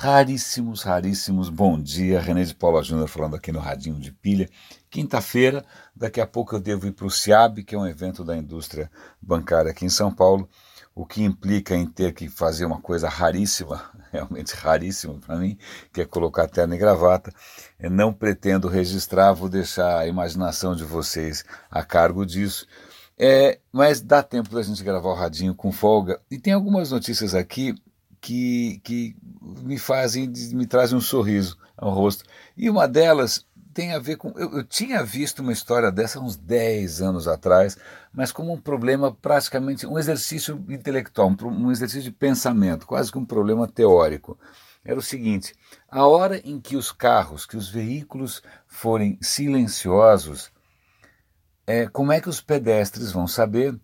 raríssimos, raríssimos. Bom dia, René de Paula Júnior falando aqui no Radinho de Pilha. Quinta-feira, daqui a pouco eu devo ir para o CIAB, que é um evento da indústria bancária aqui em São Paulo, o que implica em ter que fazer uma coisa raríssima, realmente raríssima para mim, que é colocar terno e gravata. Eu não pretendo registrar, vou deixar a imaginação de vocês a cargo disso. É, mas dá tempo da gente gravar o radinho com folga. E tem algumas notícias aqui que, que me fazem, me trazem um sorriso ao rosto. E uma delas tem a ver com. Eu, eu, tinha visto uma história dessa uns 10 anos atrás, mas como um problema praticamente, um exercício intelectual, um, um exercício de pensamento, quase que um problema teórico. Era o seguinte: a hora em que os carros, que os veículos forem silenciosos, é, como é que os pedestres vão saber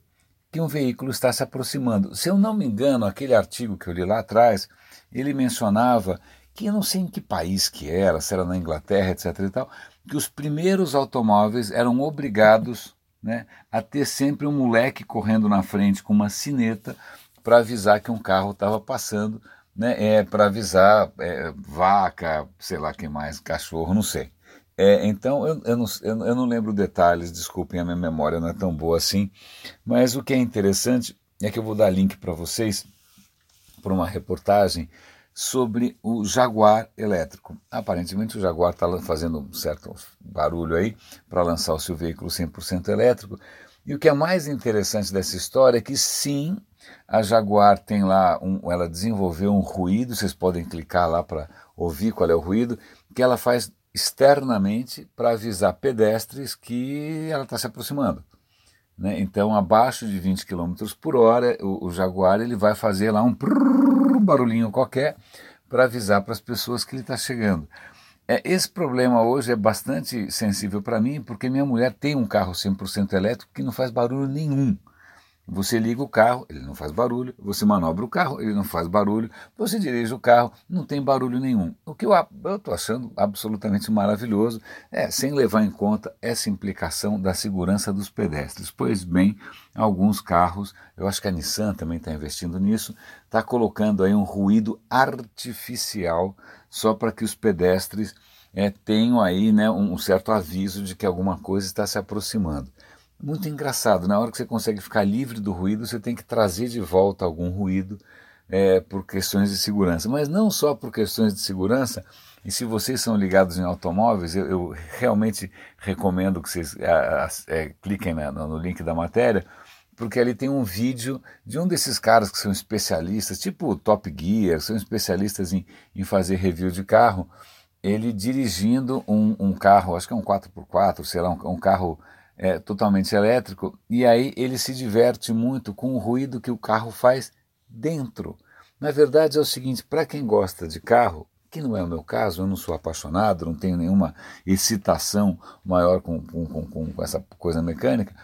que um veículo está se aproximando. Se eu não me engano, aquele artigo que eu li lá atrás, ele mencionava que eu não sei em que país que era, se era na Inglaterra, etc. e tal, que os primeiros automóveis eram obrigados né, a ter sempre um moleque correndo na frente com uma sineta para avisar que um carro estava passando, né, é, para avisar é, vaca, sei lá quem mais, cachorro, não sei. É, então, eu, eu, não, eu, não, lembro detalhes, desculpem, a minha memória não é tão boa assim, mas o que é interessante é que eu vou dar link para vocês para uma reportagem sobre o Jaguar elétrico. Aparentemente, o Jaguar está fazendo um certo barulho aí para lançar o seu veículo 100% elétrico. E o que é mais interessante dessa história é que sim, a Jaguar tem lá, um, ela desenvolveu um ruído, vocês podem clicar lá para ouvir qual é o ruído, que ela faz externamente para avisar pedestres que ela está se aproximando. Né? Então, abaixo de 20 km por hora, o, o, Jaguar ele vai fazer lá um prrr, barulhinho qualquer para avisar para as pessoas que ele está chegando. É, esse problema hoje é bastante sensível para mim, porque minha mulher tem um carro 100% elétrico que não faz barulho nenhum. Você liga o carro, ele não faz barulho. Você manobra o carro, ele não faz barulho. Você dirige o carro, não tem barulho nenhum. O que eu estou achando absolutamente maravilhoso é, sem levar em conta essa implicação da segurança dos pedestres. Pois bem, alguns carros, eu acho que a Nissan também está investindo nisso, está colocando aí um ruído artificial só para que os pedestres é, tenham aí né, um certo aviso de que alguma coisa está se aproximando. Muito engraçado, na hora que você consegue ficar livre do ruído, você tem que trazer de volta algum ruído é, por questões de segurança. Mas não só por questões de segurança, e se vocês são ligados em automóveis, eu, eu realmente recomendo que vocês é, cliquem né, no link da matéria, porque ali tem um vídeo de um desses caras que são especialistas, tipo Top Gear, são especialistas em, em fazer review de carro, ele dirigindo um, um carro, acho que é um 4x4, sei lá, um, um carro é, totalmente elétrico, e aí ele se diverte muito com o ruído que o carro faz dentro. Na verdade é o seguinte, para quem gosta de carro, que não é o meu caso, eu não sou apaixonado, não tenho nenhuma excitação maior com, com, com, com essa coisa mecânica,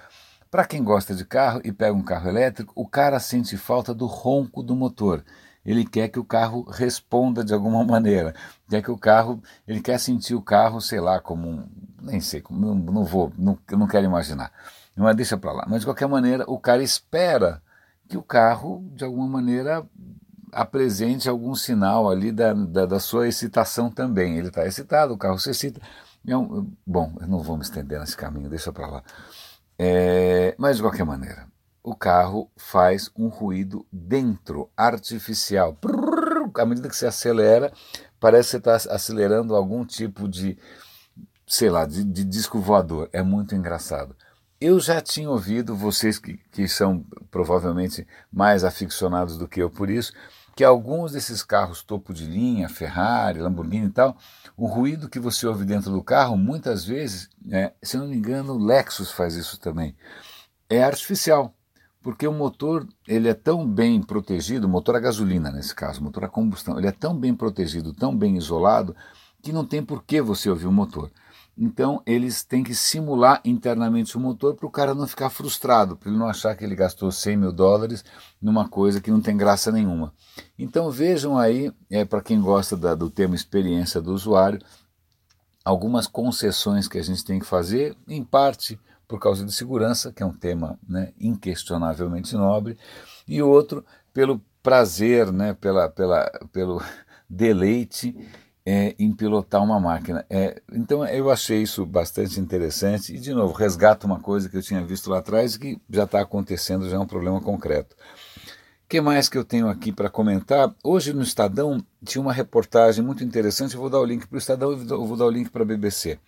para quem gosta de carro e pega um carro elétrico, o cara sente falta do ronco do motor ele quer que o carro responda de alguma maneira, quer que o carro, ele quer sentir o carro, sei lá, como um, nem sei, não, não vou, não, não quero imaginar, mas deixa para lá. Mas de qualquer maneira, o cara espera que o carro, de alguma maneira, apresente algum sinal ali da, da, da sua excitação também. Ele está excitado, o carro se excita. É bom, eu não vou me estender nesse caminho, deixa para lá. É, mas de qualquer maneira, o carro faz um ruído dentro, artificial. À medida que você acelera, parece que você está acelerando algum tipo de, sei lá, de, de, disco voador. É muito engraçado. Eu já tinha ouvido, vocês que, que são provavelmente mais aficionados do que eu por isso, que alguns desses carros topo de linha, Ferrari, Lamborghini e tal, o ruído que você ouve dentro do carro, muitas vezes, é, se não me engano, o Lexus faz isso também, é artificial porque o motor ele é tão bem protegido, motor a gasolina nesse caso, motor a combustão, ele é tão bem protegido, tão bem isolado, que não tem por que você ouvir o motor. Então eles têm que simular internamente o motor para o cara não ficar frustrado, para ele não achar que ele gastou 100 mil dólares numa coisa que não tem graça nenhuma. Então vejam aí, é, para quem gosta da, do tema experiência do usuário, algumas concessões que a gente tem que fazer, em parte por causa de segurança, que é um tema né, inquestionavelmente nobre, e outro pelo prazer, né, pela, pela, pelo deleite é, em pilotar uma máquina. É, então eu achei isso bastante interessante e, de novo, resgata uma coisa que eu tinha visto lá atrás e que já está acontecendo, já é um problema concreto. O que mais que eu tenho aqui para comentar? Hoje no Estadão tinha uma reportagem muito interessante, eu vou dar o link para o Estadão e vou dar o link para a BBC.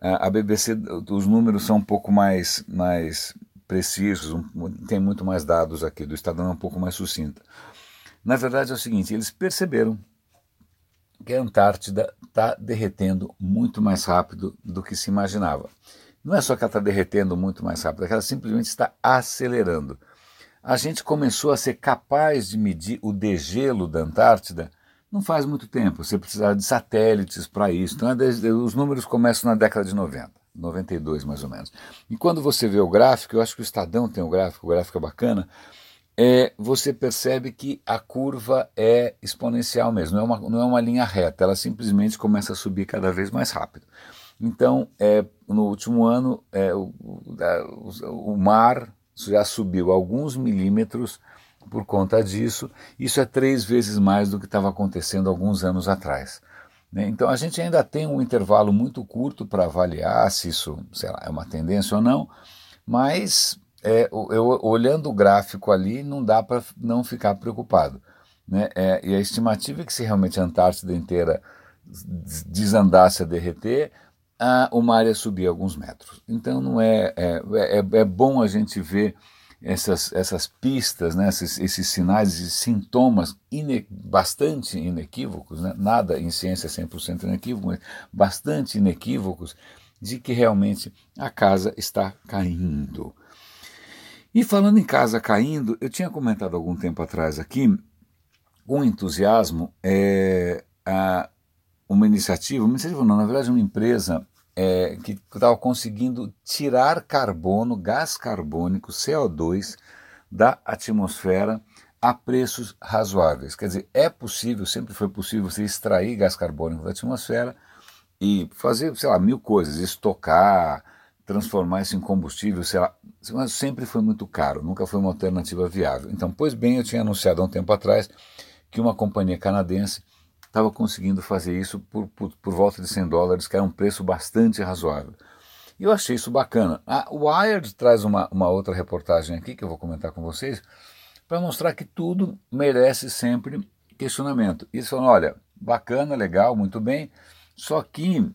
A BBC, os números são um pouco mais, mais precisos, tem muito mais dados aqui, do Estadão é um pouco mais sucinta. Na verdade é o seguinte, eles perceberam que a Antártida está derretendo muito mais rápido do que se imaginava. Não é só que ela está derretendo muito mais rápido, é que ela simplesmente está acelerando. A gente começou a ser capaz de medir o degelo da Antártida não faz muito tempo. Você precisava de satélites para isso. Então, é os números começam na década de 90, 92 mais ou menos. E quando você vê o gráfico, eu acho que o Estadão tem o gráfico, o gráfico é bacana é, você percebe que a curva é exponencial mesmo, não é, uma, não é uma linha reta, ela simplesmente começa a subir cada vez mais rápido. Então, é, no último ano, é, o, o, o mar já subiu alguns milímetros por conta disso. Isso é três vezes mais do que estava acontecendo alguns anos atrás. Né? Então a gente ainda tem um intervalo muito curto para avaliar se isso lá, é uma tendência ou não, mas é, eu, olhando o gráfico ali, não dá para não ficar preocupado. Né? É, e a estimativa é que se realmente a Antártida inteira desandasse a derreter, a, o mar ia subir alguns metros. Então não é, é, é, é bom a gente ver essas, essas pistas, né, esses, esses sinais, esses sintomas ine, bastante inequívocos, né, nada em ciência 100% inequívoco, mas bastante inequívocos, de que realmente a casa está caindo. E falando em casa caindo, eu tinha comentado algum tempo atrás aqui, com entusiasmo, é, a, uma iniciativa, uma iniciativa não, na verdade uma empresa é, que estava conseguindo tirar carbono, gás carbônico, CO2, da atmosfera a preços razoáveis. Quer dizer, é possível, sempre foi possível você extrair gás carbônico da atmosfera e fazer, sei lá, mil coisas, estocar, transformar isso em combustível, sei lá, mas sempre foi muito caro, nunca foi uma alternativa viável. Então, pois bem, eu tinha anunciado há um tempo atrás que uma companhia canadense estava conseguindo fazer isso por, por, por, volta de 100 dólares, que era um preço bastante razoável. E eu achei isso bacana. A Wired traz uma, uma outra reportagem aqui que eu vou comentar com vocês para mostrar que tudo merece sempre questionamento. Falam, olha, bacana, legal, muito bem, só que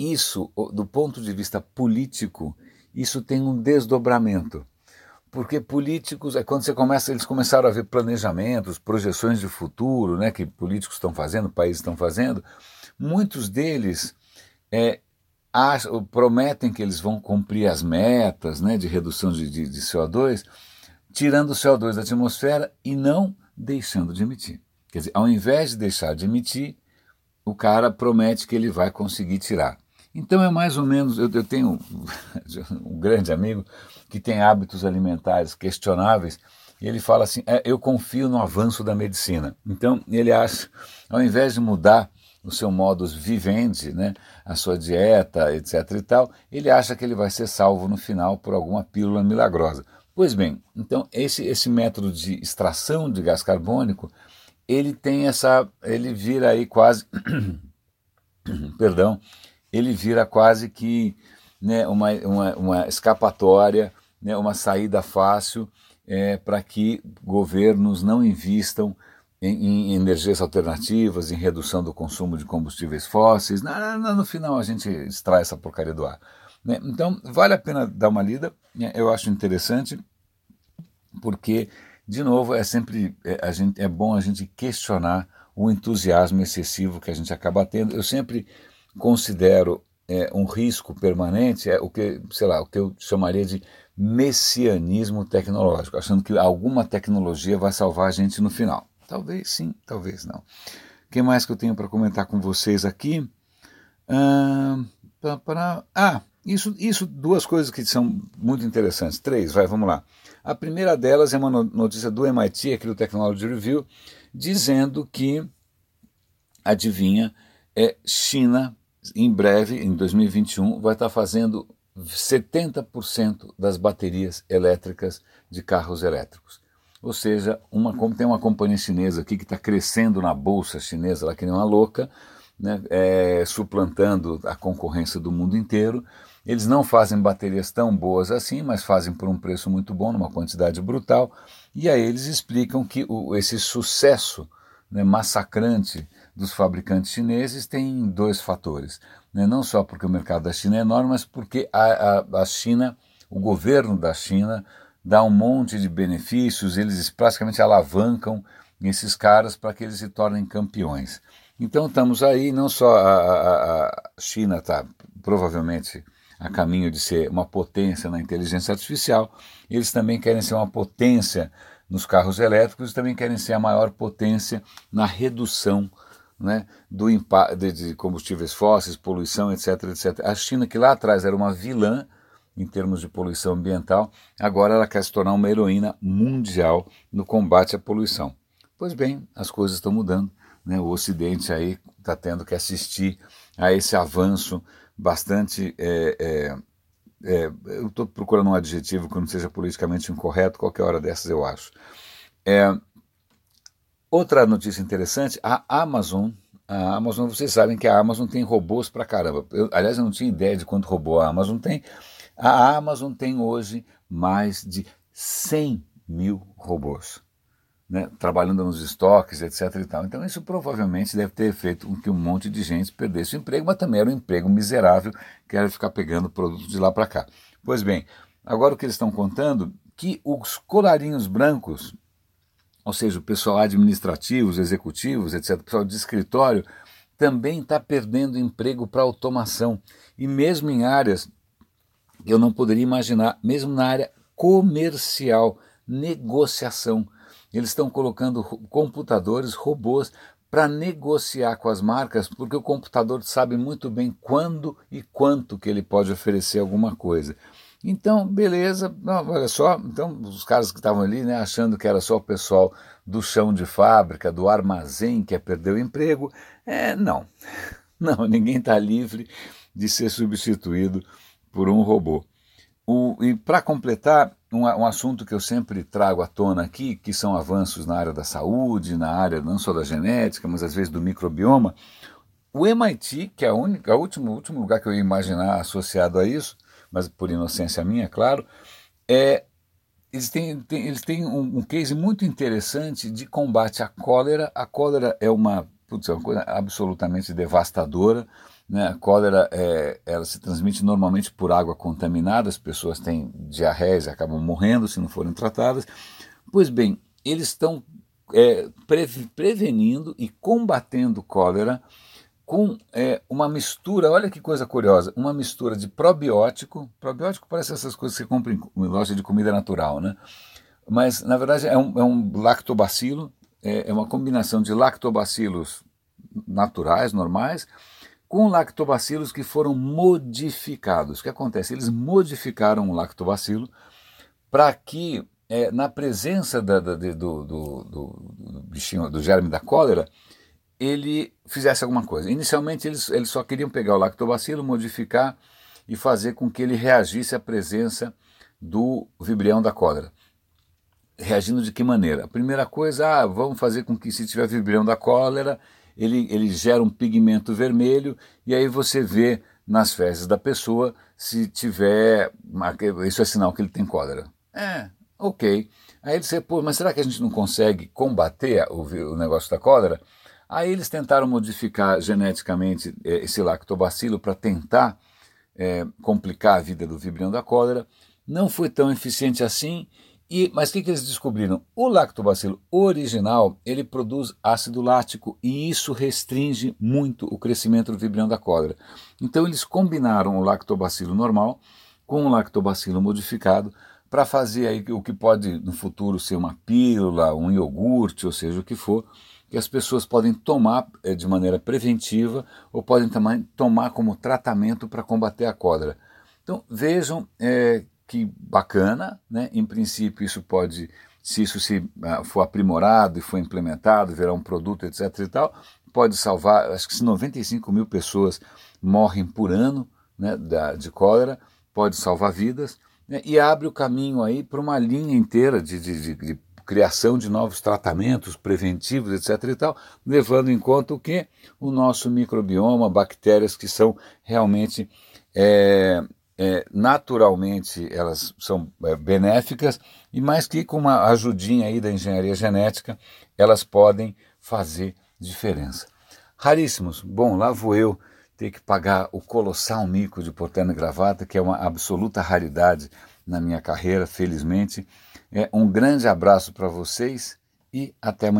isso, do ponto de vista político, isso tem um desdobramento. Porque políticos, é quando você começa, eles começaram a ver planejamentos, projeções de futuro, né, que políticos estão fazendo, países estão fazendo, muitos deles é, acham, prometem que eles vão cumprir as metas né, de redução de, de, de CO2, tirando o CO2 da atmosfera e não deixando de emitir. Quer dizer, ao invés de deixar de emitir, o cara promete que ele vai conseguir tirar. Então é mais ou menos, eu, eu tenho um grande amigo que tem hábitos alimentares questionáveis, e ele fala assim: é, eu confio no avanço da medicina. Então ele acha, ao invés de mudar o seu modus vivendi, né, a sua dieta, etc. e tal, ele acha que ele vai ser salvo no final por alguma pílula milagrosa. Pois bem, então esse, esse método de extração de gás carbônico, ele tem essa, ele vira aí quase, perdão, ele vira quase que né, uma, uma, uma escapatória, né, uma saída fácil é, para que governos não invistam em, em, energias alternativas, em redução do consumo de combustíveis fósseis. No, no, final a gente extrai essa porcaria do ar. Né? Então vale a pena dar uma lida, né? eu acho interessante, porque, de novo, é sempre é, gente, é bom a gente questionar o entusiasmo excessivo que a gente acaba tendo. Eu sempre considero é, um risco permanente é o que, sei lá, o que eu chamaria de messianismo tecnológico, achando que alguma tecnologia vai salvar a gente no final. Talvez sim, talvez não. O que mais que eu tenho para comentar com vocês aqui? Ah, isso, isso, duas coisas que são muito interessantes. Três, vai, vamos lá. A primeira delas é uma notícia do MIT, aqui do Technology Review, dizendo que, adivinha, é China em breve, em 2021, vai estar fazendo 70% das baterias elétricas de carros elétricos. ou seja, uma, tem uma companhia chinesa aqui que está crescendo na bolsa chinesa, ela que nem uma louca, né, é, suplantando a concorrência do mundo inteiro. Eles não fazem baterias tão boas assim, mas fazem por um preço muito bom, numa quantidade brutal. E aí eles explicam que o, esse sucesso né, massacrante dos fabricantes chineses tem dois fatores. Né, não só porque o mercado da China é enorme, mas porque a, a, a China, o governo da China, dá um monte de benefícios, eles praticamente alavancam esses caras para que eles se tornem campeões. Então estamos aí, não só a, a, a China está provavelmente a caminho de ser uma potência na inteligência artificial, eles também querem ser uma potência nos carros elétricos e também querem ser a maior potência na redução né, do impacto de combustíveis fósseis, poluição, etc, etc. A China, que lá atrás era uma vilã em termos de poluição ambiental, agora ela quer se tornar uma heroína mundial no combate à poluição. Pois bem, as coisas estão mudando. Né? O Ocidente aí está tendo que assistir a esse avanço bastante. É, é, é, eu estou procurando um adjetivo que não seja politicamente incorreto, qualquer hora dessas eu acho. É, outra notícia interessante: a Amazon. A Amazon, vocês sabem que a Amazon tem robôs pra caramba. Eu, aliás, eu não tinha ideia de quanto robô a Amazon tem. A Amazon tem hoje mais de 100 mil robôs né, trabalhando nos estoques, etc. Então isso provavelmente deve ter feito com que um monte de gente perdesse o emprego, mas também era um emprego miserável, que era ficar pegando produtos de lá para cá. Pois bem, agora o que eles estão contando que os colarinhos brancos, ou seja, o pessoal administrativo, os executivos, etc., o pessoal de escritório, também está perdendo emprego para automação. E mesmo em áreas que eu não poderia imaginar, mesmo na área comercial, negociação. Eles estão colocando computadores, robôs, para negociar com as marcas, porque o computador sabe muito bem quando e quanto que ele pode oferecer alguma coisa. Então, beleza, não, olha só, então os caras que estavam ali, né, achando que era só o pessoal do chão de fábrica, do armazém que ia perder o emprego, é, não, não, ninguém está livre de ser substituído por um robô. O, e para completar, um, um, assunto que eu sempre trago à tona aqui, que são avanços na área da saúde, na área não só da genética, mas às vezes do microbioma. O MIT, que é a única, o último, último lugar que eu ia imaginar associado a isso, mas por inocência minha, claro, é, eles têm, têm eles têm um, um, case muito interessante de combate à cólera. A cólera é uma, putz, é uma coisa absolutamente devastadora. Né? A cólera é, ela se transmite normalmente por água contaminada, as pessoas têm diarreias e acabam morrendo se não forem tratadas. Pois bem, eles estão é, pre prevenindo e combatendo cólera com é, uma mistura, olha que coisa curiosa, uma mistura de probiótico, probiótico parece essas coisas que você compra em loja de comida natural, né? Mas na verdade é um, é um lactobacilo, é, é uma combinação de lactobacilos naturais, normais, com lactobacilos que foram modificados. O que acontece? Eles modificaram o lactobacilo para que, é, na presença da, da, do, do, do, do, bichinho, do germe da cólera, ele fizesse alguma coisa. Inicialmente, eles, eles só queriam pegar o lactobacilo, modificar e fazer com que ele reagisse à presença do vibrião da cólera. Reagindo de que maneira? A primeira coisa, ah, vamos fazer com que se tiver vibrião da cólera, ele, ele gera um pigmento vermelho e aí você vê nas fezes da pessoa se tiver. Isso é sinal que ele tem cólera. É, ok. Aí ele disse, pô, mas será que a gente não consegue combater o, o negócio da cólera? Aí eles tentaram modificar geneticamente eh, esse lactobacilo para tentar é, complicar a vida do vibrião da cólera. Não foi tão eficiente assim e, mas o que, que eles descobriram? O lactobacilo original ele produz ácido lático e isso restringe muito o crescimento do vibrião da cólera. Então eles combinaram o lactobacilo normal com o lactobacilo modificado para fazer aí o que pode no futuro ser uma pílula, um iogurte, ou seja o que for, que as pessoas podem tomar é, de maneira preventiva ou podem também tomar como tratamento para combater a cólera. Então vejam é, que bacana, né? Em princípio isso pode, se isso se uh, for aprimorado e for implementado, virar um produto, etc. e tal, pode salvar, acho que se 95 mil pessoas morrem por ano né, da, de cólera, pode salvar vidas né, e abre o caminho aí para uma linha inteira de, de, de, de criação de novos tratamentos preventivos, etc. e tal, levando em conta o que? O nosso microbioma, bactérias que são realmente é, é, naturalmente elas são é, benéficas e mais que com uma ajudinha aí da engenharia genética elas podem fazer diferença. Raríssimos. Bom, lá vou eu ter que pagar o colossal mico de portando gravata, que é uma absoluta raridade na minha carreira, felizmente. É, um grande abraço para vocês e até amanhã.